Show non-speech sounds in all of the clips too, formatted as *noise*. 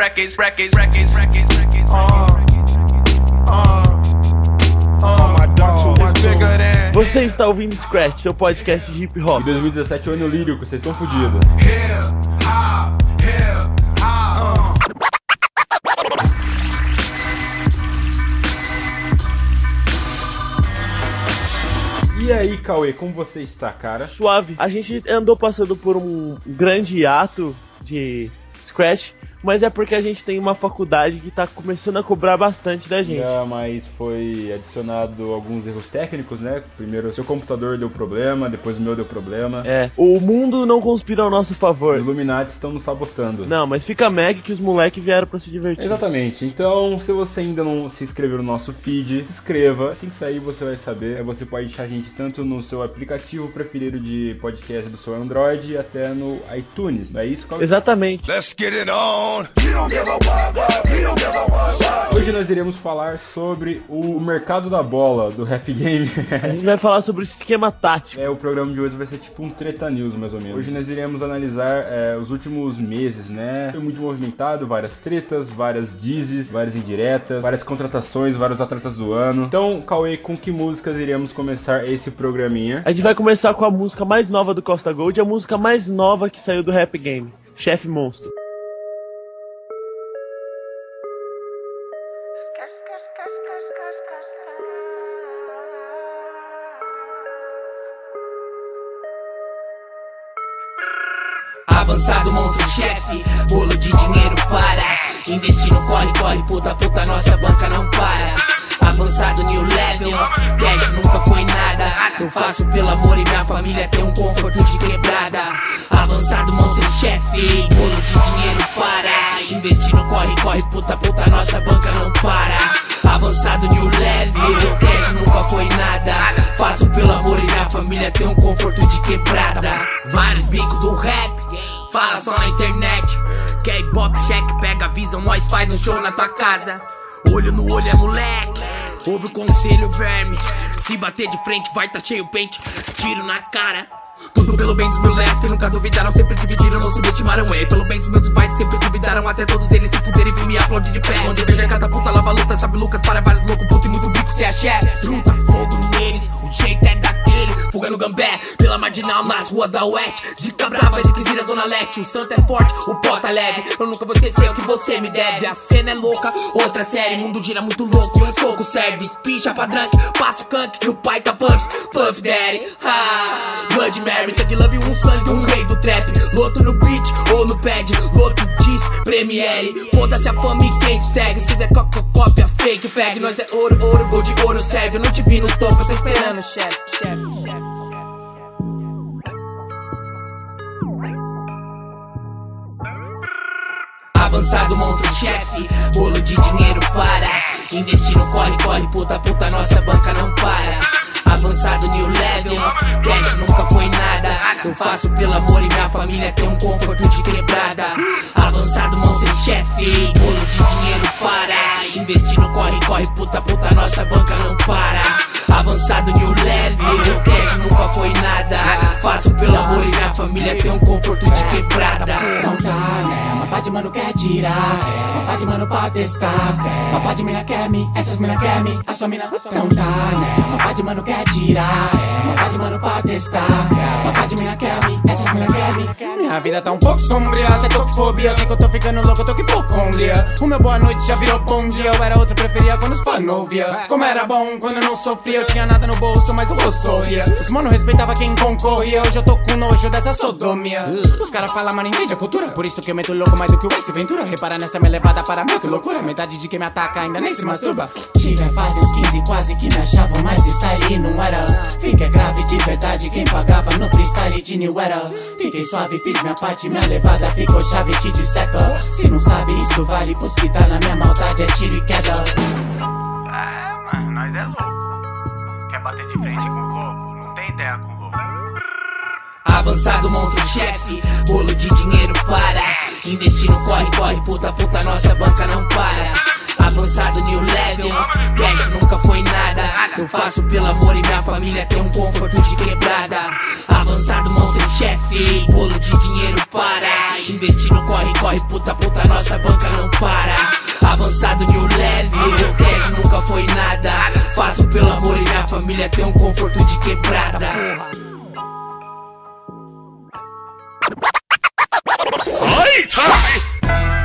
records, records, records, records, records. Você está ouvindo Scratch, seu podcast de hip hop. Em 2017 é o ano lírico, vocês estão fodidos. E aí, Cauê, como você está, cara? Suave. A gente andou passando por um grande ato de Scratch mas é porque a gente tem uma faculdade que tá começando a cobrar bastante da gente. É, mas foi adicionado alguns erros técnicos, né? Primeiro, seu computador deu problema, depois o meu deu problema. É, o mundo não conspira ao nosso favor. Os Illuminati estão nos sabotando. Não, mas fica meg que os moleques vieram para se divertir. Exatamente. Então, se você ainda não se inscreveu no nosso feed, se inscreva. Assim que sair, você vai saber. Você pode deixar a gente tanto no seu aplicativo preferido de podcast do seu Android até no iTunes. Não é isso, Qual... Exatamente. Let's get it on. Hoje nós iremos falar sobre o mercado da bola do Rap Game. A gente vai falar sobre o esquema tático. É, o programa de hoje vai ser tipo um treta news, mais ou menos. Hoje nós iremos analisar é, os últimos meses, né? Foi muito movimentado, várias tretas, várias dizes, várias indiretas, várias contratações, vários atletas do ano. Então, Cauê, com que músicas iremos começar esse programinha? A gente vai começar com a música mais nova do Costa Gold, a música mais nova que saiu do Rap Game, Chefe Monstro. Investindo corre, corre, puta, puta, nossa banca não para. Avançado new level, cash nunca foi nada. Eu faço pelo amor e minha família tem um conforto de quebrada. Avançado monstro chefe, bolo de dinheiro para. Investindo corre, corre, puta, puta, nossa banca não para. Avançado new level, cash nunca foi nada. Faço pelo amor e minha família tem um conforto de quebrada. Vários bicos do rap Fala só na internet. K-pop check, pega a visão, nós faz um show na tua casa. Olho no olho é moleque. Ouve o conselho, verme. Se bater de frente, vai tá cheio pente. Tiro na cara. Tudo pelo bem dos meus leques que nunca duvidaram, sempre dividiram, não subestimaram. É pelo bem dos meus pais, sempre duvidaram, até todos eles se fuderem e me aplaudir de pé. Onde veja catapulta, lava luta, sabe Lucas, para vários loucos, puto e muito bico, cê é chefe. Truta, fogo neles, o jeito é daquele, fuga no gambé, pela marginal nas ruas da Oeste. Zica brava, Ziquezira, Zona Leste. O santo é forte, o pó tá leve. Eu nunca vou esquecer o que você me deve. A cena é louca, outra série. Mundo gira muito louco. Soco serve, picha pra drunk. Passo canque que o pai tá puff. Puff Daddy, ah. Blood Mary, Thug Love, um sangue, um rei do trap. Loto no beat ou no pad. Loto diz, Premiere. Foda-se a fama e quem te segue. Cês é coca, cópia, fake, fag. Nós é ouro, ouro, gold, ouro, serve. Eu não te vi no topo, eu tô esperando, chefe, chefe. Avançado, monstro chefe. Bolo de dinheiro para. Investindo corre, corre, puta, puta, nossa banca não para. Avançado new level, cash nunca foi nada. Eu faço pelo amor e minha família tem um conforto de quebrada. Avançado monstro chefe, bolo de dinheiro para. Investindo corre, corre, puta, puta, nossa banca não para. Avançado new level, cash nunca foi nada. Faço pelo amor e minha família tem um conforto de quebrada. Não pá de mano quer tirar, é. Pá de mano pra testar, fé. Pá de mina quer me, essas mina quer me, a sua mina não tá, né? Pá de mano quer tirar, é. Pá de mano pra testar, fé. Pá de mina quer me, essas mina quer me. Minha vida tá um pouco sombria, até tô com fobia. Sei que eu tô ficando louco, eu tô com hipocondria. O meu boa noite já virou bom dia. Eu era outro, preferia quando os fãs não via. Como era bom quando eu não sofria, eu tinha nada no bolso, mas o rosto sorria. Os mano respeitava quem concorria. Hoje eu tô com nojo dessa sodomia. Os caras falam, mas ninguém a cultura. Por isso que eu meto louco mais do que o Ace Ventura. Repara nessa minha levada para mim, que loucura. Metade de quem me ataca ainda nem se masturba. Tive a fase uns 15 quase que me achavam, mas style não era. Fiquei grave de verdade, quem pagava no freestyle de New Era. Fiquei suave, fiz minha parte, minha levada ficou chave, te disseca. Se não sabe, isso vale pros que tá na minha maldade, é tiro e queda. É, mano, nós é louco. Quer bater de frente com o louco? Não tem ideia com o louco. Avançado monstro chefe, bolo de dinheiro para. Investindo corre, corre, puta, puta, nossa banca não para. Avançado new level, cash nunca foi nada. Eu faço pelo amor e minha família tem um conforto de quebrada. Avançado, monta chefe, bolo de dinheiro para. Investindo, corre, corre, puta, puta, nossa banca não para. Avançado, new leve, meu cash nunca foi nada. Faço pelo amor e minha família tem um conforto de quebrada. 逆成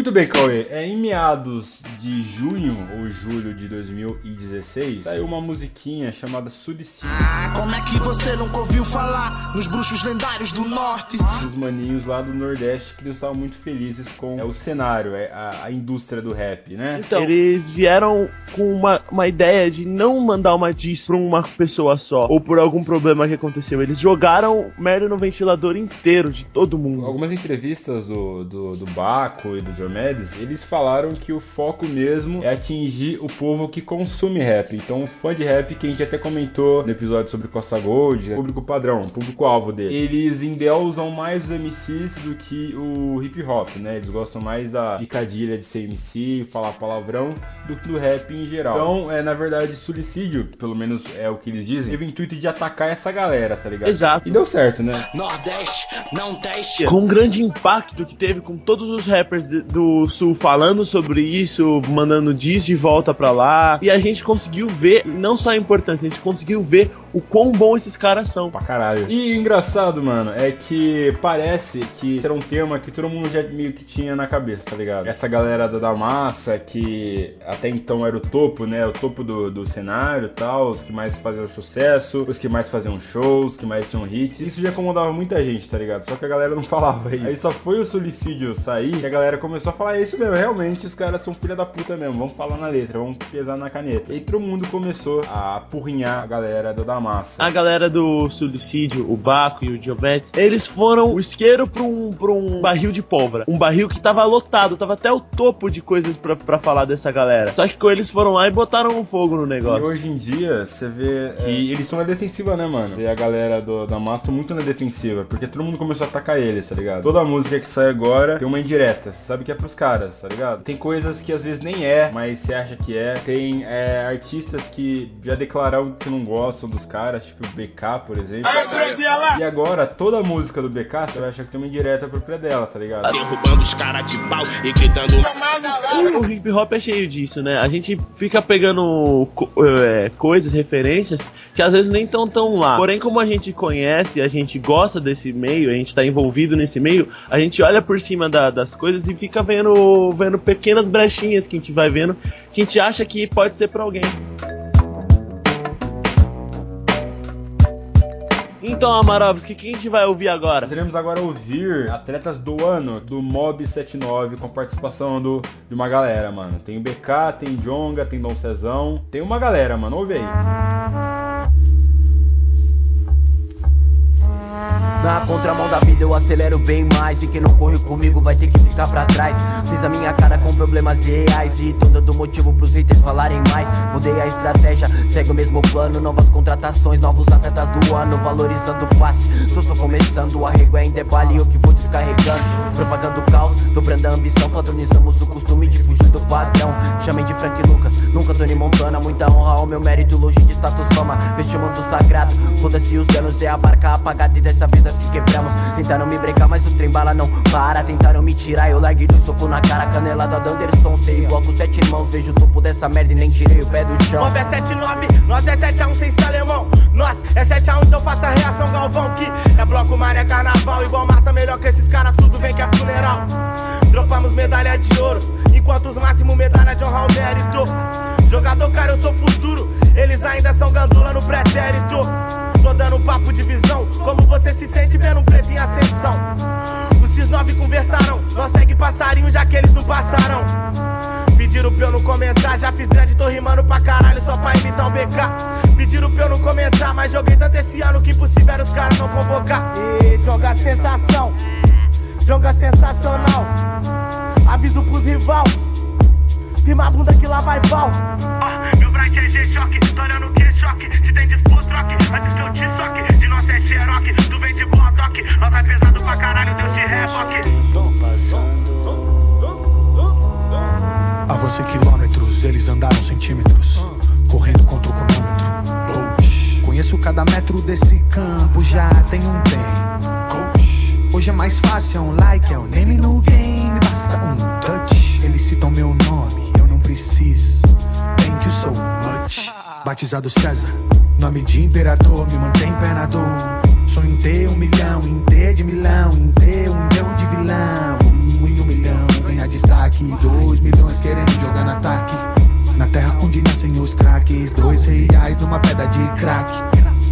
Muito bem, Cauê. É, em meados de junho ou julho de 2016, saiu uma musiquinha chamada Suicídio. Ah, como é que você nunca ouviu falar nos bruxos lendários do norte? Os maninhos lá do Nordeste que eles estavam muito felizes com é, o cenário, é, a, a indústria do rap, né? Então, eles vieram com uma, uma ideia de não mandar uma diss pra uma pessoa só, ou por algum problema que aconteceu. Eles jogaram merda no ventilador inteiro de todo mundo. Algumas entrevistas do, do, do Baco e do John Eles falaram que o foco mesmo é atingir o povo que consome rap. Então, o fã de rap, que a gente até comentou no episódio sobre Costa Gold, é público padrão, público-alvo dele. Eles endeusam mais os MCs do que o hip hop, né? Eles gostam mais da picadilha de ser MC, falar palavrão, do que do rap em geral. Então, é, na verdade, suicídio, pelo menos é o que eles dizem, teve o intuito de atacar essa galera, tá ligado? Exato. E deu certo, né? Nordeste, não teste. Com o grande impacto que teve com todos os rappers de- do Sul falando sobre isso, mandando diz de volta pra lá. E a gente conseguiu ver, não só a importância, a gente conseguiu ver o quão bom esses caras são. Pra caralho. E engraçado, mano, é que parece que esse era um tema que todo mundo já meio que tinha na cabeça, tá ligado? Essa galera da, da massa, que até então era o topo, né? O topo do, do cenário e tal, os que mais faziam sucesso, os que mais faziam shows, os que mais tinham hits. Isso já incomodava muita gente, tá ligado? Só que a galera não *laughs* falava isso. Aí só foi o suicídio sair que a galera começou a falar "É isso mesmo, realmente os caras são filha da puta mesmo, vamos falar na letra, vamos pesar na caneta. E todo mundo começou a apurrinhar a galera da, da massa. A galera do Suicídio, o Baco e o Diomedes, eles foram o isqueiro pra um, pra um barril de pólvora. Um barril que tava lotado, tava até o topo de coisas pra, pra falar dessa galera. Só que com eles foram lá e botaram um fogo no E negócio. hoje em dia, você vê que eles estão na defensiva, né, mano? E a galera do, da massa tá muito na defensiva, porque todo mundo começou a atacar eles, tá ligado? Toda música que sai agora tem uma indireta, você sabe que é pros caras, tá ligado? Tem coisas que às vezes nem é, mas você acha que é. Tem é, artistas que já declararam que não gostam dos caras, tipo o BK, por exemplo. E agora, toda música do BK, você vai achar que tem uma indireta pro pé dela, tá ligado? Derrubando os caras de pau e gritando. O hip hop é cheio disso, né? A gente fica pegando é, coisas, referências que às vezes nem tão tão lá. Porém, como a gente conhece, a gente gosta desse meio, a gente tá envolvido nesse meio, a gente olha por cima da- das coisas e fica vendo, vendo pequenas brechinhas que a gente vai vendo que a gente acha que pode ser pra alguém. Então, Amarovski, o que a gente vai ouvir agora? Nós agora ouvir atletas do ano do Mob 79 com participação do, de uma galera, mano. Tem o BK, tem Jonga, tem Dom Cezão. Tem uma galera, mano. Ouve aí. Na contramão da vida eu acelero bem mais. E quem não corre comigo vai ter que ficar pra trás. Fiz a minha cara com problemas reais. E tô dando motivo pros haters falarem mais. Mudei a estratégia, segue o mesmo plano. Novas contratações, novos atletas do ano Valorizando o passe, tô só começando O arrego é em debate eu que vou descarregando. Propagando o caos, dobrando a ambição Padronizamos o costume de fugir do padrão. Chamem de Frank Lucas, nunca Tony Montana Muita honra ao meu mérito, longe de status fama Este manto sagrado, foda-se os danos É a barca apagada e dessa vida que quebramos Tentaram me brecar, mas o trem bala não para Tentaram me tirar, eu larguei do soco na cara Canelada do Anderson, sei igual com sete irmãos Vejo o topo dessa merda e nem tirei o pé do chão Mob é 79, nós é 7x1 sem ser alemão. Nós é 7x1, então faça a reação, Galvão. Que é bloco, maré, carnaval. Igual Marta, melhor que esses caras, tudo vem que é funeral. Dropamos medalha de ouro, enquanto os máximos medalha de honra o mérito. Jogador, cara, eu sou futuro. Eles ainda são gandula no pretérito. Tô dando papo de visão, como você se sente vendo um preto em ascensão. Os X9 conversaram, nós segue passarinho, já que eles não passaram. Pediram pra eu não comentar, já fiz dread, tô rimando pra caralho só pra imitar o BK. Pediram pra eu não comentar, mas joguei tanto esse ano que impossível era os caras não convocar. E joga sensação, joga sensacional. Aviso pros rival, firma a bunda que lá vai pau. Ó, meu bright é G-Choque, tô olhando o que choque. Se tem dispo, troque, antes que eu te soque. De nós é Xerox, tu vem de Bodoc. Nós é pesado pra caralho, Deus te reboque. Avancei quilômetros, eles andaram centímetros. Correndo contra o cronômetro. Coach. Conheço cada metro desse campo, já tem um bem. Hoje é mais fácil, é um like, é um name no game. Basta um touch. Eles citam meu nome, eu não preciso. Thank you so much. *laughs* Batizado César, nome de imperador, me mantém pé na dor. Sonho em ter um milhão, em ter de milão, em ter um milhão de vilão. Um em um milhão, ganhar destaque. Dois milhões querendo jogar no ataque. Na terra onde nascem os craques. Dois reais numa pedra de crack.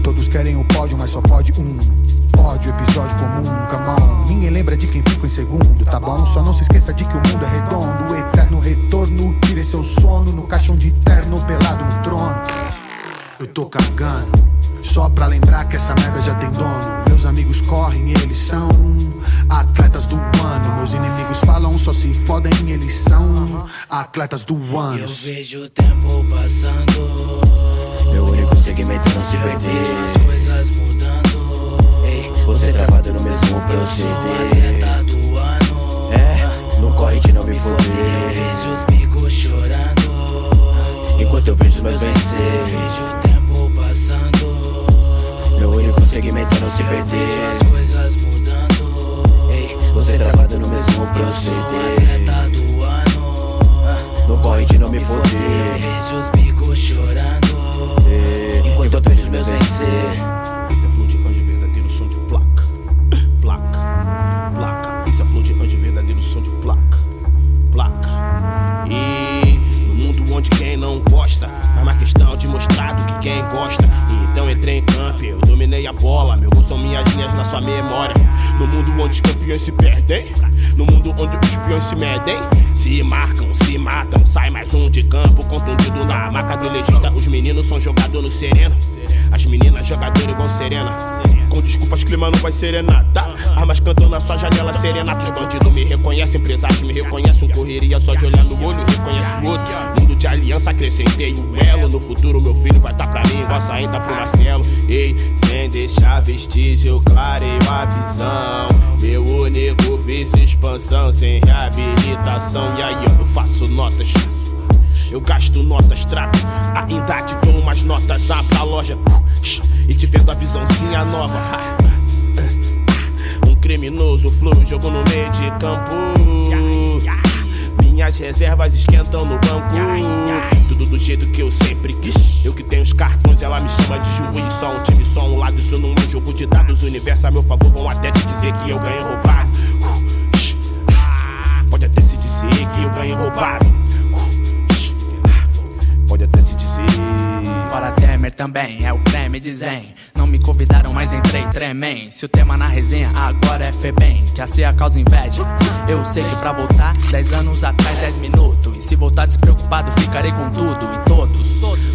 Todos querem o pódio, mas só pode um. Pódio, episódio comum, come on. Ninguém lembra de quem ficou em segundo, tá bom? Só não se esqueça de que o mundo é redondo. O eterno retorno, tire seu sono no caixão de terno pelado no trono. Eu tô cagando, só pra lembrar que essa merda já tem dono. Meus amigos correm, eles são atletas do ano. Meus inimigos falam, só se fodem, eles são atletas do ano. Eu vejo o tempo passando. Meu único segmento não se perder. Você travado no mesmo proceder. É, não corre de não me foder. Enquanto eu vejo os meus Eu vencer. vejo o tempo passando. Meu único segmento é não se perder. Ei, você travado no mesmo proceder. Não corre de não me foder. Enquanto eu vejo os meus vencer. Sua memória. No mundo onde os campeões se perdem. No mundo onde os espiões se medem. Se marcam, se matam. Sai mais um de campo, contundido na maca do legista. Os meninos são jogador no sereno. As meninas jogador igual serena. Com desculpas, clima não vai serenata. Armas cantam na sua janela, serenata. Os bandidos me reconhecem, empresários me reconhecem. Um correria só de olhar no olho, reconhece o outro. Mundo de aliança, acrescentei o elo. No futuro, meu filho vai tá pra mim, igual ainda pro Marcelo. Ei, sem deixar vestígio, eu clareio a visão. Meu único vício, expansão, sem reabilitação. E aí eu faço notas. Eu gasto notas, trato ainda te dou umas notas ah, pra loja E te vendo a visãozinha nova. Um criminoso flui, jogo no meio de campo. Minhas reservas esquentam no banco. Tudo do jeito que eu sempre quis. Eu que tenho os cartões, ela me chama de juiz. Só um time, só um lado, isso não é um jogo de dados. O universo a meu favor, vão até te dizer que eu ganhei roubado. Pode até se dizer que eu ganhei roubado. Pode até se dizer. Também é o creme de zen. Não me convidaram, mas entrei tremem. Se o tema na resenha agora é Febem, que a a causa inveja. Eu sei que pra voltar, 10 anos atrás, 10 minutos. E se voltar despreocupado, ficarei com tudo e todos.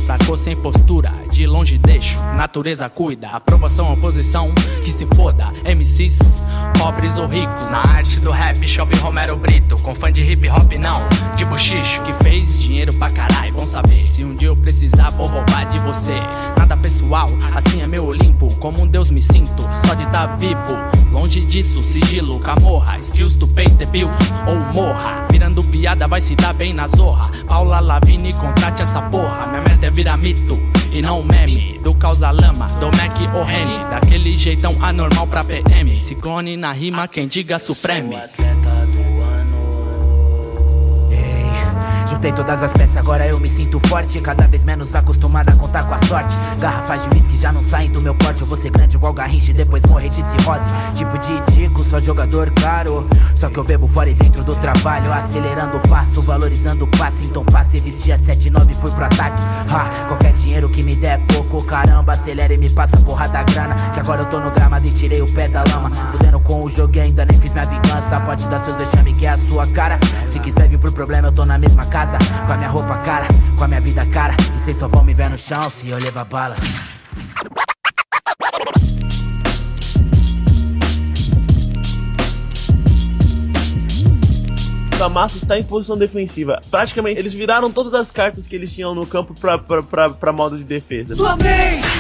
Fraco sem postura, de longe deixo. Natureza cuida, aprovação, oposição, que se foda. MCs, pobres ou ricos. Na arte do rap, chove Romero Brito. Com fã de hip hop, não, de bochicho. Que fez dinheiro pra caralho, bom saber. Se um dia eu precisar, vou roubar de você. Nada pessoal, assim é meu Olimpo. Como um deus me sinto, só de estar vivo. Longe disso, sigilo, camorra. Skills to pay the bills, ou morra. Virando piada, vai se dar bem na zorra. Paula Lavini, contrate essa porra. Minha meta é virar mito. E não meme, do causa lama, do Mac ou Rene Daquele jeitão anormal pra PM Ciclone na rima, quem diga supreme Juntei todas as peças, agora eu me sinto forte. Cada vez menos acostumado a contar com a sorte. Garrafas de uísque já não saem do meu porte. Eu vou ser grande igual Garrincha e depois morrer de cirrose. Tipo de tico, só jogador caro. Só que eu bebo fora e dentro do trabalho. Acelerando o passo, valorizando o passe. Então passe, vestia 7-9 e fui pro ataque. Ha, qualquer dinheiro que me der é pouco, caramba. Acelera e me passa porra da grana. Que agora eu tô no gramado e tirei o pé da lama. Fudendo com o jogo e ainda nem fiz minha vingança. Pode dar seus vexame que é a sua cara. Se quiser vir pro problema, eu tô na mesma casa. Com a minha roupa cara, com a minha vida cara. E vocês só vão me ver no chão se eu levar bala. da massa está em posição defensiva. Praticamente, eles viraram todas as cartas que eles tinham no campo pra, pra, pra, pra modo de defesa. Sua vez!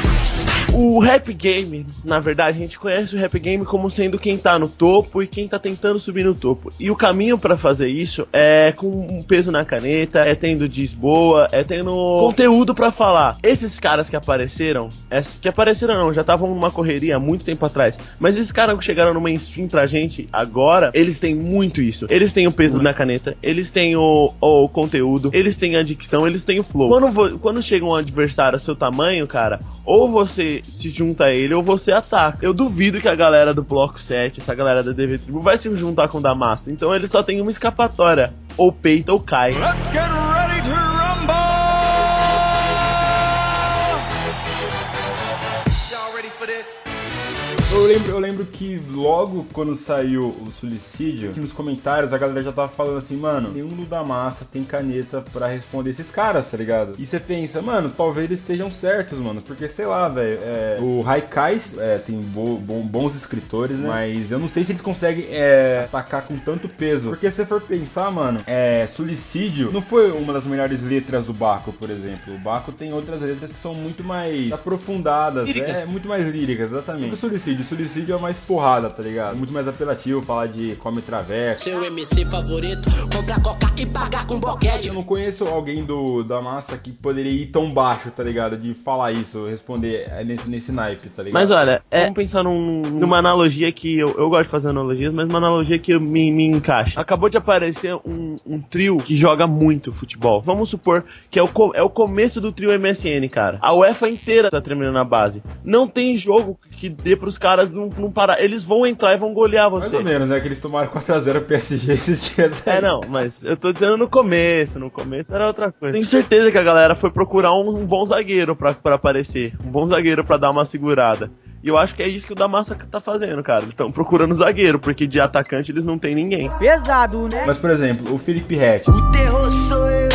O rap game, na verdade, a gente conhece o rap game como sendo quem tá no topo e quem tá tentando subir no topo. E o caminho pra fazer isso é com um peso na caneta, é tendo diz boa, é tendo conteúdo pra falar. Esses caras que apareceram, que apareceram não, já estavam numa correria há muito tempo atrás, mas esses caras que chegaram no mainstream pra gente agora, eles têm muito isso. Eles têm o peso na caneta, eles têm o, o conteúdo, eles têm a dicção, eles têm o flow. Quando, quando chega um adversário a seu tamanho, cara, ou você se junta a ele ou você ataca. Eu duvido que a galera do Bloco 7, essa galera da DV Tribo, vai se juntar com o da massa. Então ele só tem uma escapatória. Ou peita ou cai. Let's get ready to Eu lembro, eu lembro que logo quando saiu o suicídio, aqui nos comentários a galera já tava falando assim, mano, nenhum da massa tem caneta pra responder esses caras, tá ligado? E você pensa, mano, talvez eles estejam certos, mano, porque sei lá, velho, é, o Haikais é, tem bo- bom- bons escritores, né? Mas eu não sei se eles conseguem é, atacar com tanto peso. Porque se for pensar, mano, é, suicídio não foi uma das melhores letras do Baco, por exemplo. O Baco tem outras letras que são muito mais aprofundadas, é muito mais líricas, exatamente. O suicídio, o suicídio é mais porrada, tá ligado? Muito mais apelativo falar de come traveco. Seu MC favorito, compra coca e pagar com boquete. Eu não conheço alguém do, da massa que poderia ir tão baixo, tá ligado? De falar isso, responder é, nesse, nesse naipe, tá ligado? Mas olha, é, vamos pensar num- numa analogia que eu, eu gosto de fazer analogias, mas uma analogia que me, me encaixa. Acabou de aparecer um, um trio que joga muito futebol. Vamos supor que é o, é o começo do trio MSN, cara. A UEFA inteira tá tremendo na base. Não tem jogo que dê pros caras não, não parar. Eles vão entrar e vão golear você. Mais ou menos, né? Que eles tomaram 4x0 PSG esses dias. É, não, mas eu tô dizendo no começo. No começo era outra coisa. Tenho certeza que a galera foi procurar um, um bom zagueiro pra, pra aparecer. Um bom zagueiro pra dar uma segurada. E eu acho que é isso que o da Massa tá fazendo, cara. Eles estão procurando zagueiro, porque de atacante eles não tem ninguém. Pesado, né? Mas, por exemplo, o Felipe Rett. O terror sou eu.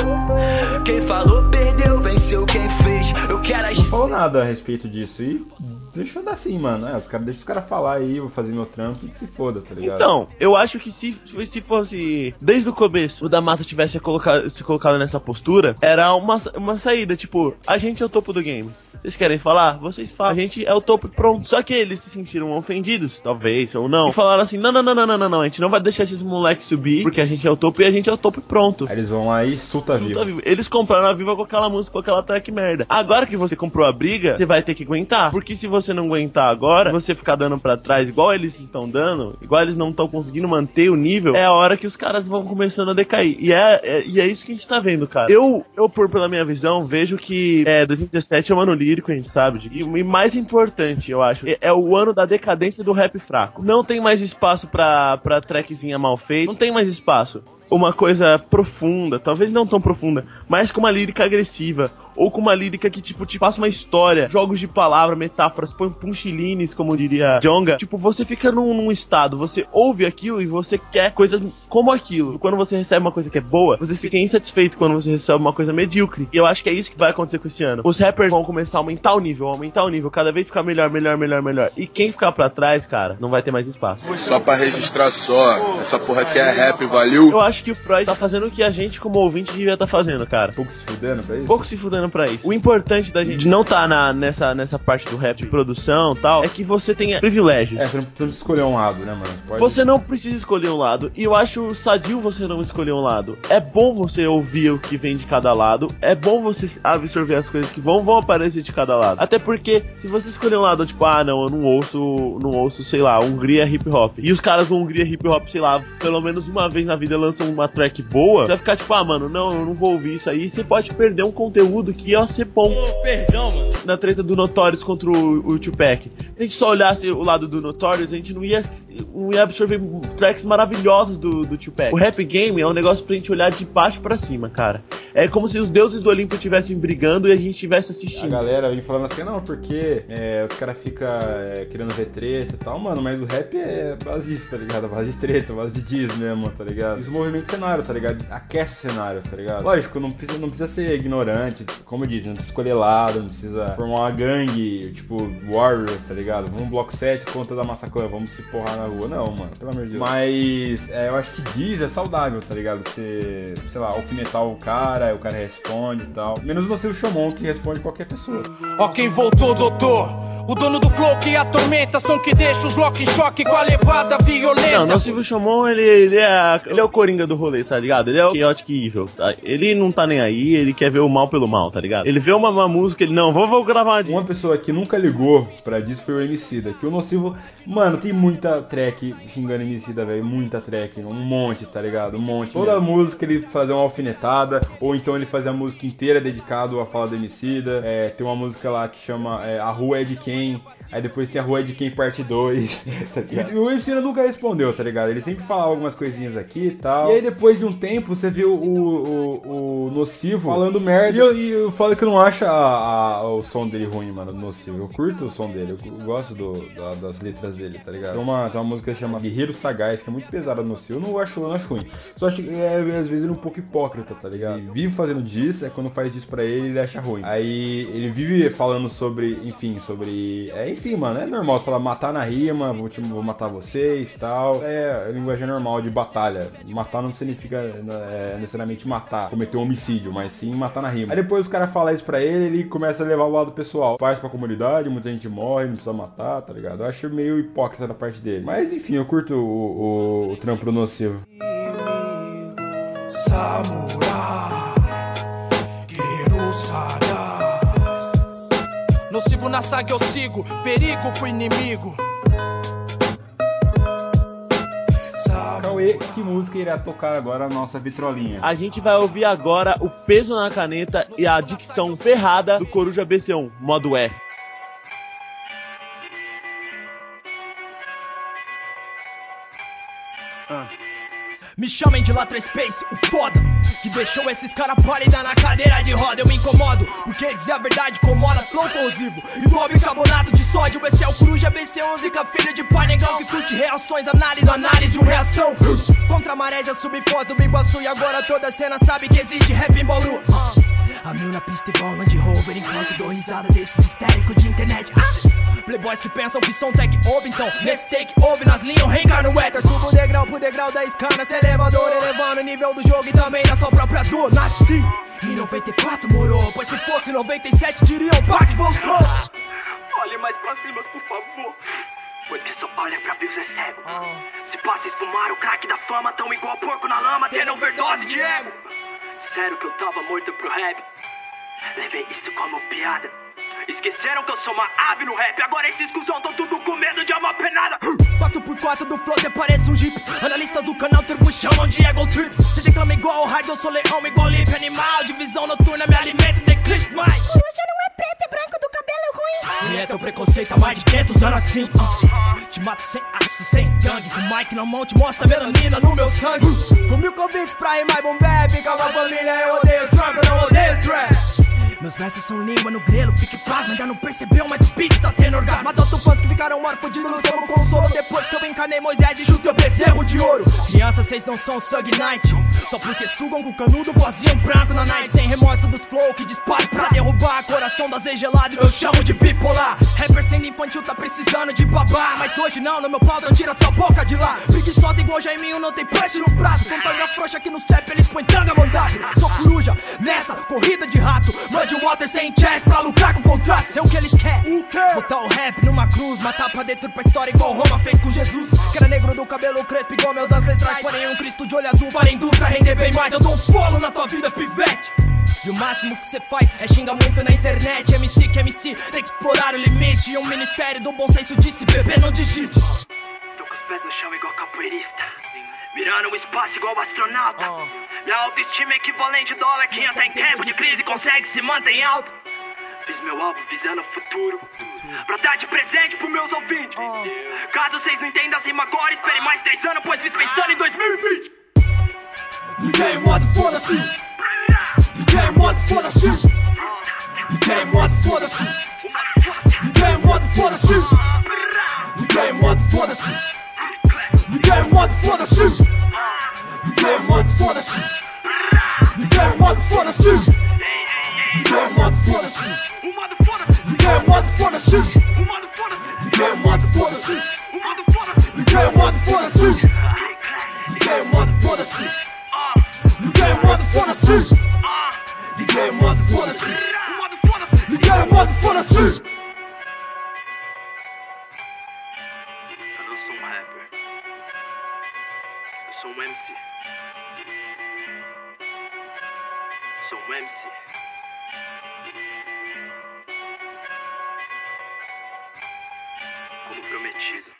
Quem falou perdeu, venceu quem fez. Eu quero Não agir. falou nada a respeito disso. E deixa eu dar assim, mano. É, os caras, deixa os caras falar aí, vou fazer meu trampo e que se foda, tá ligado? Então, eu acho que se, se fosse desde o começo o da Massa tivesse colocado, se colocado nessa postura, era uma, uma saída, tipo, a gente é o topo do game. Vocês querem falar? Vocês falam. A gente é o topo e pronto. Só que eles se sentiram ofendidos, talvez, ou não. E falaram assim: não, não, não, não, não, não, não. A gente não vai deixar esses moleques subir, porque a gente é o topo e a gente é o topo e pronto. Aí eles vão lá e vivo. tá vivo. Eles compraram a Viva com aquela música, com aquela track merda. Agora que você comprou a briga, você vai ter que aguentar. Porque se você não aguentar agora, você ficar dando pra trás igual eles estão dando, igual eles não estão conseguindo manter o nível, é a hora que os caras vão começando a decair. E é, é- e é isso que a gente tá vendo, cara. Eu, eu por pela minha visão, vejo que é, 2017 é um ano lírico, a gente sabe. E, e mais importante, eu acho, é, é o ano da decadência do rap fraco. Não tem mais espaço pra, pra trackzinha mal feita. Não tem mais espaço uma coisa profunda, talvez não tão profunda, mas com uma lírica agressiva, ou com uma lírica que, tipo, te passa uma história, jogos de palavra, metáforas, põe punchilines, como diria Jonga. Tipo, você fica num, num estado, você ouve aquilo e você quer coisas como aquilo. Quando você recebe uma coisa que é boa, você fica insatisfeito quando você recebe uma coisa medíocre. E eu acho que é isso que vai acontecer com esse ano. Os rappers vão começar a aumentar o nível, aumentar o nível, cada vez ficar melhor, melhor, melhor, melhor. E quem ficar pra trás, cara, não vai ter mais espaço. Só pra registrar só. Essa porra aqui é rap, valeu? Eu acho que o Freud tá fazendo o que a gente, como ouvinte, devia estar fazendo, cara. Pouco se fudendo pra isso? Pouco se fudendo pra isso. O importante da gente não tá na, nessa, nessa parte do rap de produção e tal, é que você tenha privilégios. É, você não precisa escolher um lado, né, mano? Pode- Você não precisa escolher um lado. E eu acho sadio você não escolher um lado. É bom você ouvir o que vem de cada lado. É bom você absorver as coisas que vão, vão aparecer de cada lado. Até porque, se você escolher um lado, tipo, ah, não, eu não ouço, não ouço, sei lá, Hungria hip hop. E os caras do Hungria hip hop, sei lá, pelo menos uma vez na vida lançam uma track boa, você vai ficar tipo, ah, mano, não, eu não vou ouvir isso aí. Você pode perder um conteúdo que ia ser bom. Perdão, mano. Na treta do Notorious contra o, o Tupac. Se a gente só olhasse o lado do Notorious, a gente não ia, não ia absorver tracks maravilhosas do, do Tupac. O rap game é um negócio pra gente olhar de baixo pra cima, cara. É como se os deuses do Olimpo estivessem brigando e a gente estivesse A assistindo. galera vem falando assim, não, porque é, os caras ficam é, querendo ver treta e tal, mano, mas o rap é base disso, tá ligado? Base de treta, base de diz mesmo, tá ligado? Isso movimenta o cenário, tá ligado? Aquece o cenário, tá ligado? Lógico, não precisa, não precisa ser ignorante, como disse, não precisa escolher lado, não precisa formar uma gangue, tipo, Warriors, tá ligado? Vamos bloco 7 contra da Massaclan, vamos se porrar na rua. Não, mano, pelo amor de Deus. Mas é, eu acho que diz é saudável, tá ligado? Você, sei lá, alfinetar o cara, o cara responde e tal. Menos você, o Xamon, que responde qualquer pessoa. Ó quem voltou, doutor. O dono do flow que atormenta, som que deixa os lock em choque com a levada violenta. Não, não, Silvio Chamon, ele, ele, é, ele é o coringa do rolê, tá ligado? Ele é o chaotic evil, tá? Ele não tá nem aí, ele quer ver o mal pelo mal, tá ligado? Ele vê uma, uma música, ele, não, vou, vou gravar uma Uma pessoa que nunca ligou pra disso foi o Emicida, que o Nocivo, mano, tem muita track xingando Emicida, velho, muita track, um monte, tá ligado? Um monte. Toda música ele fazia uma alfinetada, ou então ele fazia a música inteira dedicado à fala do Emicida. É, tem uma música lá que chama é, A Rua é de Quem, Aí depois tem a Rua é de Quem parte 2, *laughs* tá? E o Emicida nunca respondeu, tá ligado? Ele sempre falava algumas coisinhas aqui e tal. E aí depois de um tempo você viu o, o, o Nocivo falando merda. E eu, e eu falo que eu não acho a- a- o som dele ruim, mano, do Nocivo. Eu curto o som dele, eu gosto do- da- das letras dele, tá ligado? Tem uma, tem uma música que chama Guerreiro Sagaz, que é muito pesada do Nocivo. Eu não acho, eu não acho ruim. Só acho que é, às vezes ele é um pouco hipócrita, tá ligado? Ele vive fazendo disso, é quando faz disso pra ele, ele acha ruim. Aí ele vive falando sobre, enfim, sobre. É, enfim, mano, é normal você falar matar na rima, vou, te, vou matar vocês e tal. É linguagem normal de batalha. Matar não significa é, necessariamente matar, cometer um homicídio, mas sim matar na rima. Aí depois os caras falam isso pra ele, ele começa a levar o lado pessoal. Faz pra comunidade, muita gente morre, não precisa matar, tá ligado? Eu acho meio hipócrita da parte dele. Mas enfim, eu curto o, o, o trampo nocivo. Samurai, Nocivo na saga eu sigo, perigo pro inimigo. Cauê, que música irá tocar agora a nossa vitrolinha? A gente vai ouvir agora o peso na caneta e a dicção ferrada do Coruja BC1, modo F. Me chamem de Latra Space, o foda Que deixou esses caras pálida na cadeira de roda Eu me incomodo, porque dizer a verdade incomoda Flow corrosivo e do bicarbonato de sódio Esse é o Coruja BC11, com a filha de pai negão Que curte reações, análise, análise uma reação Contra a maré já subi foto do Iguaçu E agora toda cena sabe que existe rap em Bauru Ah. A mil na pista igual Land Rover Enquanto dou risada desses histéricos de internet Ah. Playboys que pensam que som tech ouve Então nesse take ouve nas linhas eu reencarno no éter Subo degrau por degrau da escana Esse elevador elevando o nível do jogo E também da sua própria dor Nasci em 94 morou Pois se fosse 97 diriam pá que voltou Olhe mais pra cima, por favor. Pois que só olha pra views é cego. Se passa a esfumar o crack da fama, tão igual porco na lama, tendo overdose de ego. Sério que eu tava morto pro rap. Levei isso como piada. Esqueceram que eu sou uma ave no rap. Agora esses cuzão tão tudo com medo de uma penada. 4x4 do flow até parece um jeep Analista do canal Turbo chamam de Ego Trip Cê reclama igual o rádio, eu sou leão igual lip Animal, divisão noturna, me alimenta de clip mais Coruja não é preto, é branco do cabelo ruim. E é teu preconceito há mais de 500 anos assim ah. Te mato sem aço, sem gangue Com mic na mão te mostra melanina no meu sangue Com mil convites pra rimar e bom bebe Calma família, eu odeio trap, eu não odeio trap meus versos são língua no grelo, fique pasma, já não percebeu, mas o beat tá tendo orgasmo. Adoto fãs que ficaram órfãos fudidos no como consolo. Depois que eu encanei Moisés e junto eu bezerro de ouro. Crianças, vocês não são Sug Knight, só porque sugam com canudo, pozinho branco na night. Sem remorso dos flow que dispara pra derrubar. Coração das gelado, eu chamo de bipolar. Rapper sendo infantil tá precisando de babá. Mas hoje não, no meu pau não tira sua boca de lá. Preguiçosa igual Jaiminho, não tem punch no prato. Com tanga frouxa aqui no CEP, eles põem tanga montado. Sou coruja nessa corrida de rato. Mande water sem chest pra lucrar com contrato. Sei o que eles querem. Botar o rap numa cruz, matar pra dentro pra história igual Roma fez com Jesus. Que era negro do cabelo crespo igual meus ancestrais. Porém, um Cristo de olho azul para a indústria render bem mais. Eu dou um follow na tua vida, pivete. E o máximo que cê faz é xingar muito na internet. MC que MC tem que explorar o limite. E um ministério do bom senso disse: bebê, não digite. Tô com os pés no chão igual capoeirista. Mirando o espaço igual astronauta. Minha autoestima é equivalente ao dólar que entra em tempo de crise consegue se manter em alta. Fiz meu álbum visando o futuro. Pra dar de presente pros meus ouvintes. Caso vocês não entendam as rimas agora, espere mais três anos, pois fiz pensando em 2020. Liguei o modo foda-se. Liguei quer moto, foda-se. Ninguém moto, foda-se. Ninguém moto, foda-se. Ninguém moto, foda-se. Ninguém moto, foda-se. Ninguém moto, foda-se. Ninguém moto, foda-se. Ninguém moto, foda-se. Ninguém moto, foda-se. Ninguém moto, foda-se. Ninguém moto, foda-se. Ninguém moto, foda-se. Ninguém moto, foda-se. Ninguém moto, foda-se. Ninguém moto, foda-se. Eu MC. Como prometido.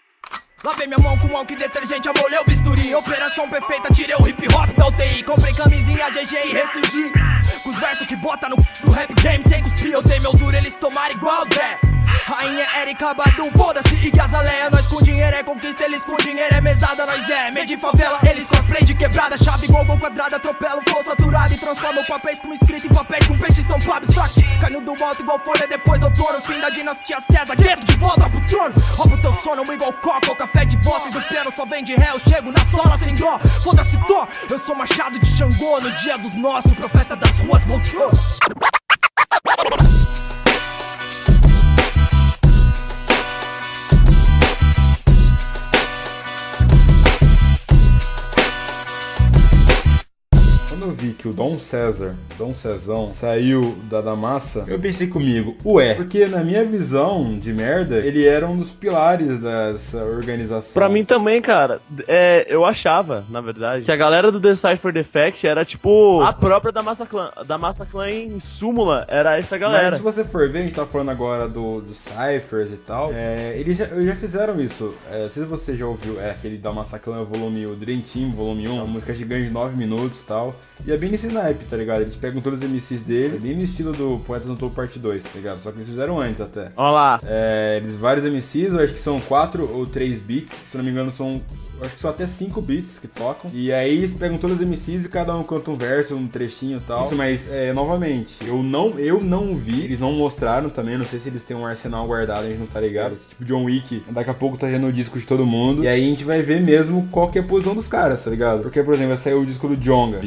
Lavei minha mão com e detergente, amolhei o bisturi Operação perfeita, tirei o hip hop da UTI Comprei camisinha GG e ressurgi Com os versos que bota no, no rap game Sem cuspir, eu dei meu duro, eles tomaram igual Dé Rainha Erika Badu, foda-se e Gazaleia. Nós com dinheiro é conquista, eles com dinheiro é mesada Nós é. Meio de favela, eles cosplay de quebrada. Chave igual gol quadrado, atropelo flow saturado E transforma papéis como escrito em papéis com peixe estampado. Fraque, caindo do alto igual folha depois do outono Fim da dinastia César, gueto de volta pro trono. Roubo teu sono igual coca ou café de vocês do piano. Só vem de ré, eu chego na sola sem dó. Foda-se dó, eu sou machado de Xangô No dia dos nossos, profeta das ruas voltou Dom César, Dom Cezão, saiu da da massa, eu pensei comigo, ué, porque na minha visão de merda, ele era um dos pilares dessa organização. Pra mim também, cara, é, eu achava, na verdade, que a galera do Decipher Defect era tipo a própria da Massa Clan. Da Massa Clan em súmula era essa galera. Mas se você for ver, a gente tá falando agora do, dos Cyphers e tal, é, eles já, já fizeram isso. É, não sei se você já ouviu, é aquele da Massa Clan volume, o Dream Team volume 1, uma música gigante de 9 minutos e tal. E é bem nesse naipe, tá ligado? Eles pegam todos os MCs dele, é bem no estilo do Poetas no Topo Parte 2, tá ligado? Só que eles fizeram antes até. Olha lá. É, eles vários MCs, eu acho que são 4 ou 3 beats, se não me engano são acho que são até 5 beats que tocam. E aí eles pegam todos os MCs e cada um canta um verso, um trechinho e tal. Isso, mas, é, novamente, eu não, eu não vi, eles não mostraram também, não sei se eles têm um arsenal guardado, a gente não tá ligado. Esse tipo John Wick, daqui a pouco tá tendo o disco de todo mundo. E aí a gente vai ver mesmo qual que é a posição dos caras, tá ligado? Porque, por exemplo, vai sair o disco do Jonga.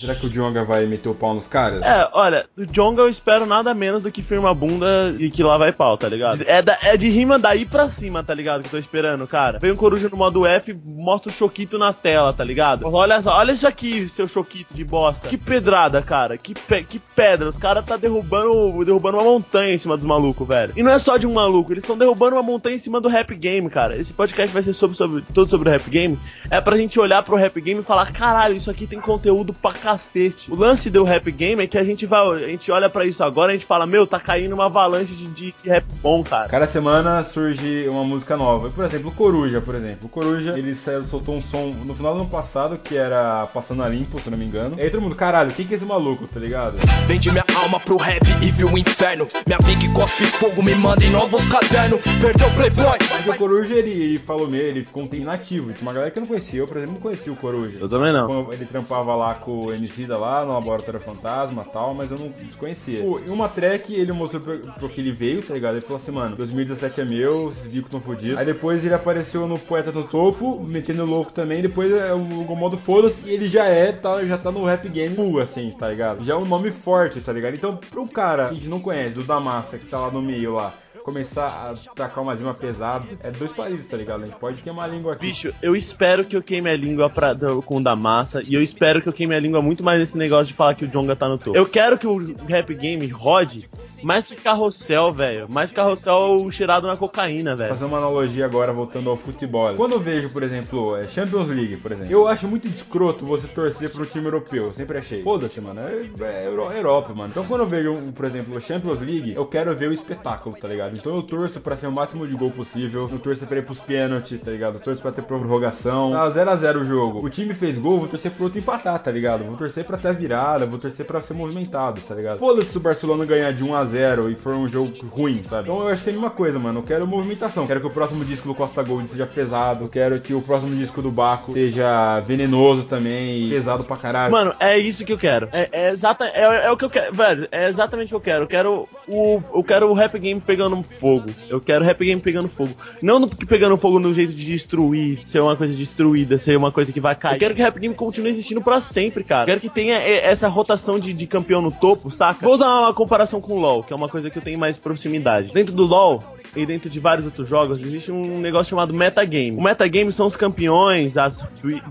Será que o Jonga vai meter o pau nos caras? É, olha, do Jonga eu espero nada menos do que firma a bunda e que lá vai pau, tá ligado? É, da- é de rima daí pra cima, tá ligado? Que eu tô esperando, cara. Vem um coruja no modo F, mostra o Choquito na tela, tá ligado? Olha só, olha isso aqui, seu Choquito de bosta. Que pedrada, cara. Que, pe- que pedra. Os caras tá derrubando, derrubando uma montanha em cima dos malucos, velho. E não é só de um maluco, eles estão derrubando uma montanha em cima do rap game, cara. Esse podcast vai ser sobre, sobre, todo sobre o rap game. É pra gente olhar pro rap game e falar, caralho, isso aqui tem conteúdo pra cacete. O lance do rap game é que a gente vai, a gente olha pra isso agora e a gente fala, meu, tá caindo uma avalanche de, de rap bom, cara. Cada semana surge uma música nova. Por exemplo, o Coruja, por exemplo. O Coruja, ele saiu- soltou um som no final do ano passado, que era Passando a Limpo, se eu não me engano. E aí todo mundo, caralho, quem que é esse maluco, tá ligado? Vendi minha alma pro rap e viu o inferno Minha big cospe fogo, me manda em novos cadernos Perdeu o playboy Porque o Coruja, ele, ele falou mesmo, ele ficou um tempo inativo. Tinha uma galera que eu não conhecia. Eu, por exemplo, não conhecia o Coruja. Eu também não. Quando ele trampava lá com o MC da lá, no Laboratório Fantasma e tal, mas eu não desconhecia. Pô, em uma track, ele mostrou pro, pro que ele veio, tá ligado? Ele falou assim, mano, 2017 é meu, esses bicos tão fodidos. Aí depois ele apareceu no Poeta no Topo, metendo louco também. Depois é o, o modo foda-se ele já é, tá, já tá no rap game full, assim, tá ligado? Já é um nome forte, tá ligado? Então, pro cara que a gente não conhece, o da massa, que tá lá no meio lá, começar a tacar uma rima pesada, é dois países, tá ligado? A gente pode queimar a língua aqui. Bicho, eu espero que eu queime a língua pra, com o da massa e eu espero que eu queime a língua muito mais nesse negócio de falar que o Jonga tá no topo. Eu quero que o rap game rode mais que carrossel, velho. Mais carrossel cheirado na cocaína, velho. Fazer uma analogia agora, voltando ao futebol. Quando eu vejo, por exemplo, é, Champions League, por exemplo, eu acho muito escroto você torcer pro time europeu. Eu sempre achei. Foda-se, mano. É, é Euro- Europa, mano. Então quando eu vejo, por exemplo, Champions League, eu quero ver o espetáculo, tá ligado? Então eu torço pra ser o máximo de gol possível. Eu torço pra ir pros pênaltis, tá ligado? Eu torço pra ter prorrogação. Tá 0x0 o jogo. O time fez gol, vou torcer pro outro empatar, tá ligado? Vou torcer pra ter a virada, vou torcer pra ser movimentado, tá ligado? Foda-se se o Barcelona ganhar de 1x0 0 e for um jogo ruim, sabe? Então eu acho que é a mesma coisa, mano. Eu quero movimentação. Quero que o próximo disco do Costa Gold seja pesado. Eu quero que o próximo disco do Baco seja venenoso também pesado pra caralho. Mano, é isso que eu quero. É, é, exata, é, é o que eu quero, velho. É exatamente o que eu quero. Eu quero o, eu quero o rap game pegando fogo. Eu quero rap game pegando fogo. Não no, pegando fogo no jeito de destruir, ser uma coisa destruída, ser uma coisa que vai cair. Eu quero que rap game continue existindo pra sempre, cara. Eu quero que tenha é, essa rotação de, de campeão no topo, saca? Vou usar uma comparação com o LoL, que é uma coisa que eu tenho mais proximidade. Dentro do LoL, e dentro de vários outros jogos, existe um negócio chamado metagame. O metagame são os campeões, as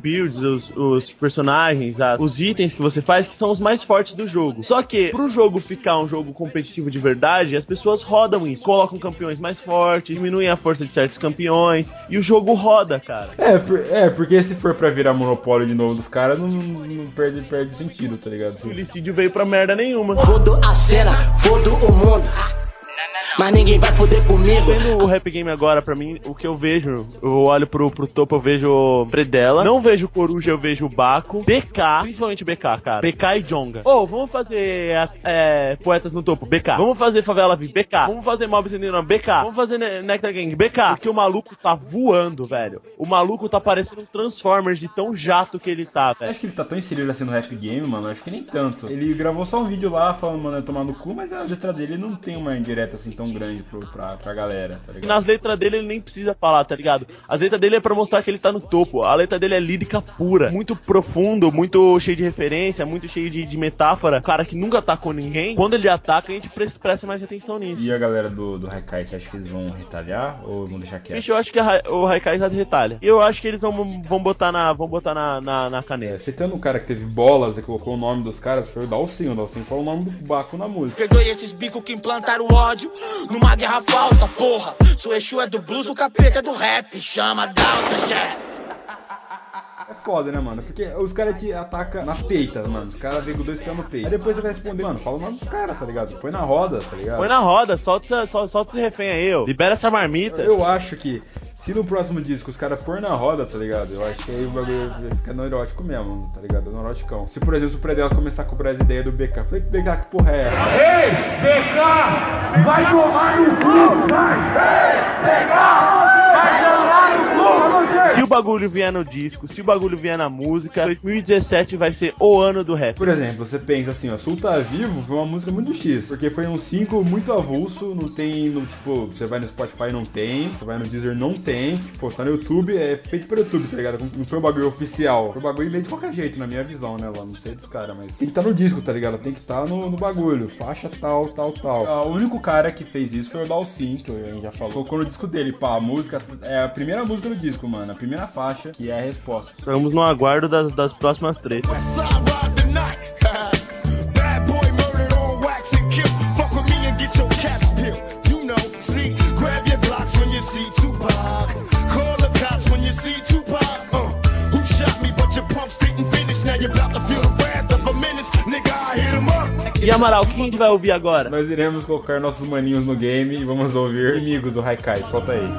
builds, os, os personagens, as, os itens que você faz que são os mais fortes do jogo. Só que, pro jogo ficar um jogo competitivo de verdade, as pessoas rodam isso. Colocam campeões mais fortes, diminuem a força de certos campeões, e o jogo roda, cara. É, por- é porque se for pra virar monopólio de novo dos caras, não, não- perde, perde sentido, tá ligado? O Licídio veio pra merda nenhuma. Fodo a cena, fodo o mundo. Mas ninguém vai foder comigo. Vendo o rap game agora, pra mim, o que eu vejo, eu olho pro, pro topo, eu vejo Predella, não vejo Coruja, eu vejo Baco, BK, principalmente BK, cara. BK e Jonga. Ô, vamos fazer é, Poetas no Topo, BK. Vamos fazer Favela V, BK. Vamos fazer Mob Syndrome, BK. Vamos fazer Ne- Nectar Gang, BK. Porque o maluco tá voando, velho. O maluco tá parecendo um Transformers de tão jato que ele tá, velho. Acho que ele tá tão inserido assim no rap game, mano. Acho que nem tanto. Ele gravou só um vídeo lá falando, mano, é tomar no cu, mas a letra dele não tem uma indireta assim tão grande pro, pra, pra galera, tá E ligado? nas letras dele ele nem precisa falar, tá ligado? As letras dele é pra mostrar que ele tá no topo. A letra dele é lírica pura. Muito profundo, muito cheio de referência, muito cheio de, de metáfora. Cara que nunca atacou ninguém. Quando ele ataca, a gente pre- presta mais atenção nisso. E a galera do, do Haikai, você acha que eles vão retalhar ou vão deixar quieto? Bicho, eu acho que a o Haikai já retalha. E eu acho que eles vão, vão botar na, vão botar na, na, na caneta. Citando um cara que teve bolas e colocou o nome dos caras, foi o Dalcinho. O Dalcinho falou o nome do Baco na música. Perdoe esses bicos que implantaram ódio numa guerra falsa, porra. Sua Exu é do blues, o capeta é do rap. Chama Dalsa, chefe. É foda, né, mano? Porque os caras te atacam na peita, mano. Os caras vêm com dois pés no peito. Aí depois você vai responder, mano, fala o nome dos caras, tá ligado? Põe na roda, tá ligado? Põe na roda, solta, essa- sol- solta esse refém aí, ó. Libera essa marmita. Eu acho que se no próximo disco os caras pôr na roda, tá ligado? Eu acho que aí o bagulho fica neurótico mesmo, tá ligado? Neuroticão. Se, por exemplo, o Predella começar a cobrar as ideias do BK, falei, BK, que porra é essa? Ei, BK, vai tomar no cu, vai! Ei, BK, vai tomar no cu! Você! Se o bagulho vier no disco, se o bagulho vier na música, 2017 vai ser o ano do rap. Por exemplo, você pensa assim, ó, Sul tá vivo foi uma música muito X, porque foi um single muito avulso, não tem, no, tipo, você vai no Spotify não tem, você vai no Deezer não tem, tipo, tá no YouTube, é feito pelo YouTube, tá ligado? Não foi um bagulho oficial, foi um bagulho meio de qualquer jeito, na minha visão, né, lá, não sei dos caras, mas tem que estar no disco, tá ligado? Tem que estar no, no bagulho, faixa tal, tal, tal. Ah, o único cara que fez isso foi o Dalcin, que a gente já falou, colocou no disco dele, pá, a música, é a primeira música do disco, mano, a primeira faixa, que é a resposta. Estamos no aguardo das, das próximas *laughs* Tupac. Uh. E Amaral, o que a gente vai ouvir agora? Nós iremos colocar nossos maninhos no game e vamos ouvir inimigos do Haikai. Solta aí.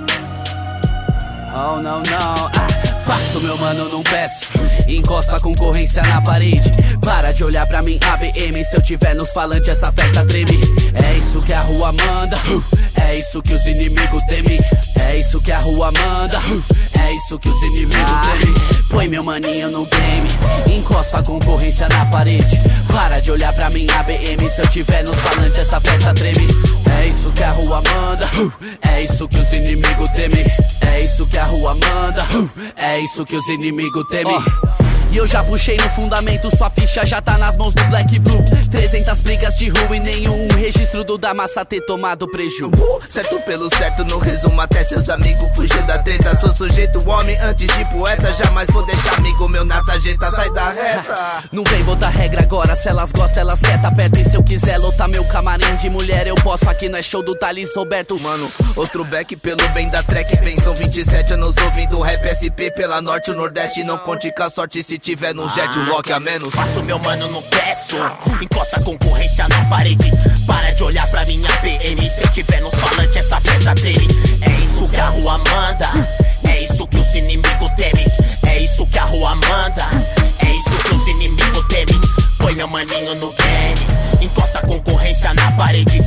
Oh, não, não. Faço meu mano, não peço. Encosta a concorrência na parede. Para de olhar pra mim, ABM. Se eu tiver nos falantes, essa festa treme. É isso que a rua manda. É isso que os inimigos temem. É isso que a rua manda. É isso que os inimigos temem. Põe meu maninho no game. Encosta a concorrência na parede. Para de olhar pra mim, ABM. Se eu tiver nos falantes, essa festa treme. É isso que a rua manda. uh, É isso que os inimigos temem. É isso que a rua manda. uh, É isso que os inimigos temem. E eu já puxei no fundamento, sua ficha já tá nas mãos do Black Blue. 300 brigas de rua e nenhum registro do da massa ter tomado preju. Certo pelo certo, no resumo até seus amigos fugir da treta. Sou sujeito homem antes de poeta, jamais vou deixar amigo meu na sarjeta, sai da reta. *laughs* Não vem botar regra agora, se elas gostam, elas quer tá perto. E se eu quiser lotar meu camarim de mulher, eu posso. Aqui não é show do Thales Roberto. Mano, outro back pelo bem da track. Pensam 27 anos ouvindo rap SP pela norte e nordeste. Não conte com a sorte se tiver num jet, um lock a menos. Faço meu mano, não peço. Encosta a concorrência na parede. Para de olhar pra minha PM. Se eu tiver nos falantes, essa festa treme. É isso que a rua manda. É isso que os inimigos temem. É isso que a rua manda. É isso que os inimigos temem. Põe meu maninho no game. Encosta a concorrência na parede.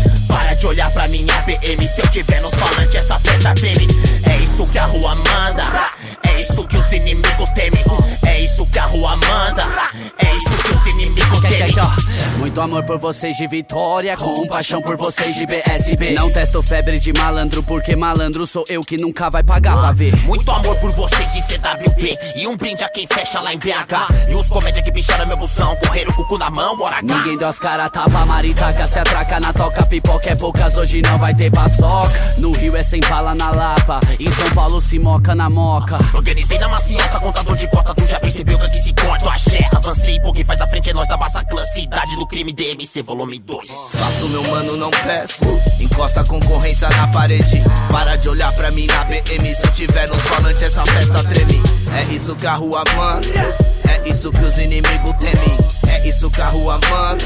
de olhar pra minha BM. Se eu tiver nos falantes, essa festa treme. É isso que a rua manda. É isso que os inimigos temem. É isso que a rua manda. É isso que os inimigos temem. Muito amor por vocês de Vitória, com paixão por vocês de BSB. Não testo febre de malandro, porque malandro sou eu que nunca vai pagar pra ver. Muito amor por vocês de CWP E um brinde a quem fecha lá em BH E os comédia que bicharam meu busão Correram com o cu na mão, bora cá Ninguém deu as cara, tapa, maritaca, se atraca na toca, pipoca é poucas, hoje não vai ter paçoca. No Rio é sem bala na Lapa, em São Paulo se moca na moca. Organizei na maciota, contador de cota Tu já percebeu que aqui se corta o axé Avancei, porque faz a frente é nós da massa clã Cidade do crime DMC volume 2 Faço meu mano, não peço. Encosta a concorrência na parede. Para de olhar pra mim na BM. Se tiver nos falantes, essa festa treme. É isso que a rua manda. É isso que os inimigos temem. É isso que a rua manda.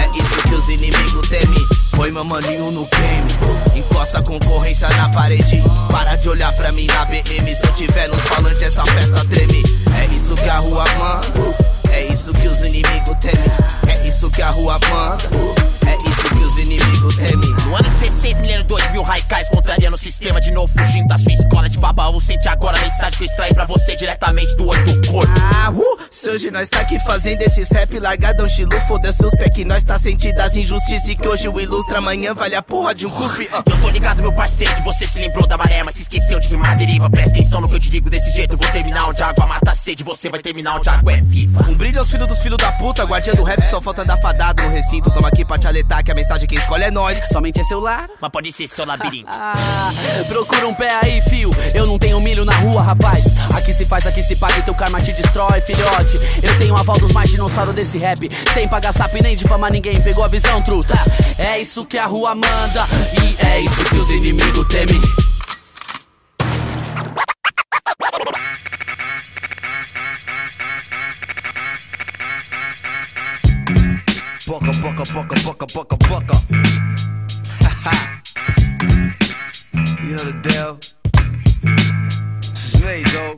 É isso que os inimigos temem. Põe meu maninho no game. Encosta a concorrência na parede. Para de olhar pra mim na BM. Se eu tiver nos falantes, essa festa treme. É isso que a rua manda. É isso que os inimigos temem. É isso que a rua manda. É isso que os inimigos temem. No ano 16, milênio 2000, Raikais contrariando o sistema de novo, fugindo da sua escola de babaú. Sente agora a mensagem que eu extraí pra você diretamente do olho do corpo. Ah, uh, se hoje nós tá aqui fazendo esses rap largadão estilo Foda seus pé que nós tá sentindo as injustiças E que hoje o ilustra, amanhã vale a porra de um cuspe ah. Eu tô ligado, meu parceiro, que você se lembrou da maré, mas se esqueceu de rimar a deriva. Presta atenção no que eu te digo desse jeito. Vou terminar onde a água mata a sede, você vai terminar onde a água é viva. Um brinde aos filhos dos filhos da puta Guardiã do rap que só falta andar fadado no recinto Tamo aqui pra te alertar que a mensagem quem escolhe é nós Somente é celular Mas pode ser seu labirinto. *laughs* Procura um pé aí, fio. Eu não tenho milho na rua, rapaz. Aqui se faz, aqui se paga e teu karma te destrói, filhote. Eu tenho aval dos mais dinossauros desse rap. Sem pagar sapo e nem difamar ninguém. Pegou a visão, truta? É isso que a rua manda. E é isso que os inimigos temem. Boca, boca, boca, boca, boca, boca. Haha. you know the deal. This is me, though.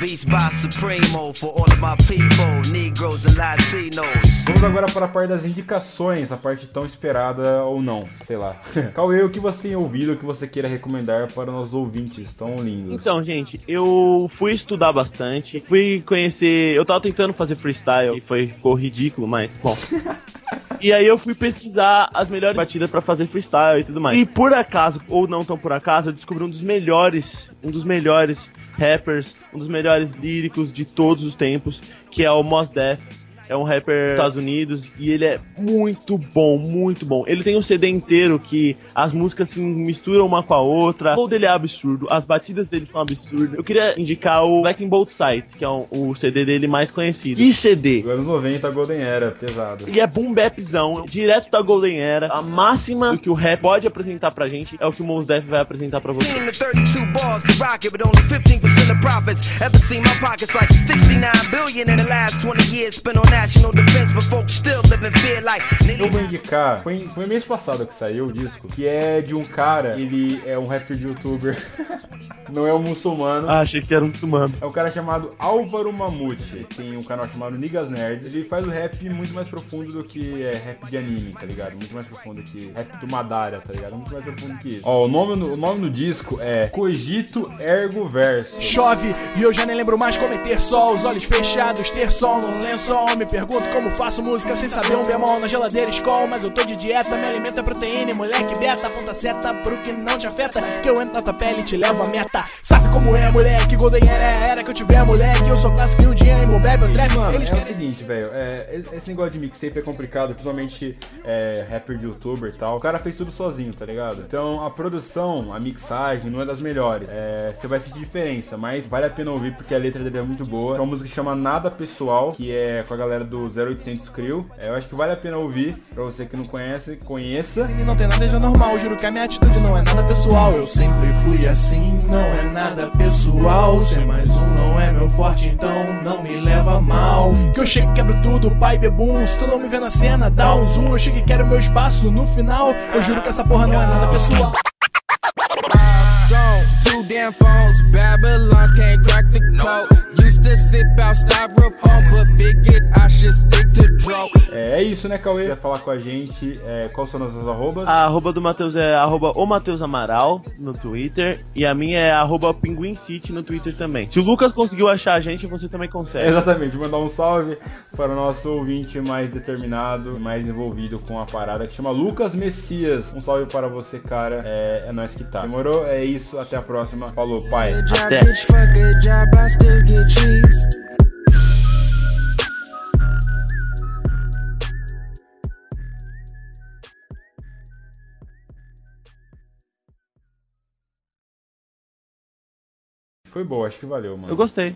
Beats by Supremo for all of my people, Negroes and Latinos. Vamos agora para a parte das indicações, a parte tão esperada ou não, sei lá. *laughs* Cauê, o que você tem ouvido, o que você queira recomendar para nossos ouvintes tão lindos? Então, gente, eu fui estudar bastante, fui conhecer. Eu tava tentando fazer freestyle e foi ficou ridículo, mas bom. *laughs* *laughs* E aí eu fui pesquisar as melhores batidas pra fazer freestyle e tudo mais. E por acaso, ou não tão por acaso, eu descobri um dos melhores, um dos melhores rappers, um dos melhores líricos de todos os tempos, que é o Mos Def. É um rapper dos Estados Unidos e ele é muito bom, muito bom. Ele tem um CD inteiro que as músicas se misturam uma com a outra. O flow dele é absurdo, as batidas dele são absurdas. Eu queria indicar o Black in Both Sides, que é um- o CD dele mais conhecido. Que CD? Anos 90, Golden Era, pesado. E é boom bapzão, direto da Golden Era. A máxima do que o rap pode apresentar pra gente é o que o Mos Def vai apresentar pra você. The 32 bars to rock it, but only 15% of profits. Ever seen my pockets like 69 billion in the last 20 years spent on national defense, but folks still live in fear like. Eu vou indicar, foi, foi mês passado que saiu o disco, que é de um cara, ele é um rapper de youtuber, *laughs* não é um muçulmano. Ah, achei que era um muçulmano. É um cara chamado Álvaro Mamute, ele tem um canal chamado Niggas Nerds, ele faz o rap muito mais profundo do que é rap de anime, tá ligado? Muito mais profundo que rap do Madara, tá ligado? Muito mais profundo que isso. Ó, o nome, no- o nome do disco é Cogito Ergo Verso. Chove e eu já nem lembro mais como é ter sol, os olhos fechados, ter sol num lençol. Me pergunto como faço música sem saber um bemol na geladeira escol. Mas eu tô de dieta, me alimento é proteína e moleque beta. Aponta seta pro que não te afeta, que eu entro na tua pele e te levo a meta. Sabe como é, moleque? Golden era a era que eu tiver, moleque. Eu sou clássico e um dia em bebe, eu trap. Mano, Eles é o seguinte, velho, é, esse- esse negócio de mixtape é complicado, principalmente é, rapper de youtuber e tal. O cara fez tudo sozinho, tá ligado? Então a produção, a mixagem não é das melhores. É, Você vai sentir diferença, mas vale a pena ouvir porque a letra dele é muito boa. É uma música que chama Nada Pessoal, que é com a galera do 0800 Crew. É, eu acho que vale a pena ouvir, pra você que não conhece, conheça. E não tem nada de normal, juro que a minha atitude não é nada pessoal. Eu sempre fui assim, não é nada pessoal. Ser mais um não é meu forte, então não me leva mal. Que eu chego quebro tudo, pai bebum. Se tu não me vê na cena, dá um zoom. Eu chego e quero meu espaço no final. Eu juro que essa porra não é nada pessoal. Two damn phones. Babylons can't crack the code. Used to sip out styrofoam, but figured I should stick to. É, é isso, né, Cauê? Se quiser falar com a gente, é, quais são nossas arrobas? A arroba do Matheus é arroba o Matheus Amaral no Twitter. E a minha é arroba Pinguim City no Twitter também. Se o Lucas conseguiu achar a gente, você também consegue. *laughs* Exatamente, mandar um salve para o nosso ouvinte mais determinado, mais envolvido com a parada, que chama Lucas Messias. Um salve para você, cara. É, é nós que tá. Demorou? É isso, até a próxima. Falou, pai. Job, bitch, fuck a job, I still get cheese. Foi boa, acho que valeu, mano. Eu gostei.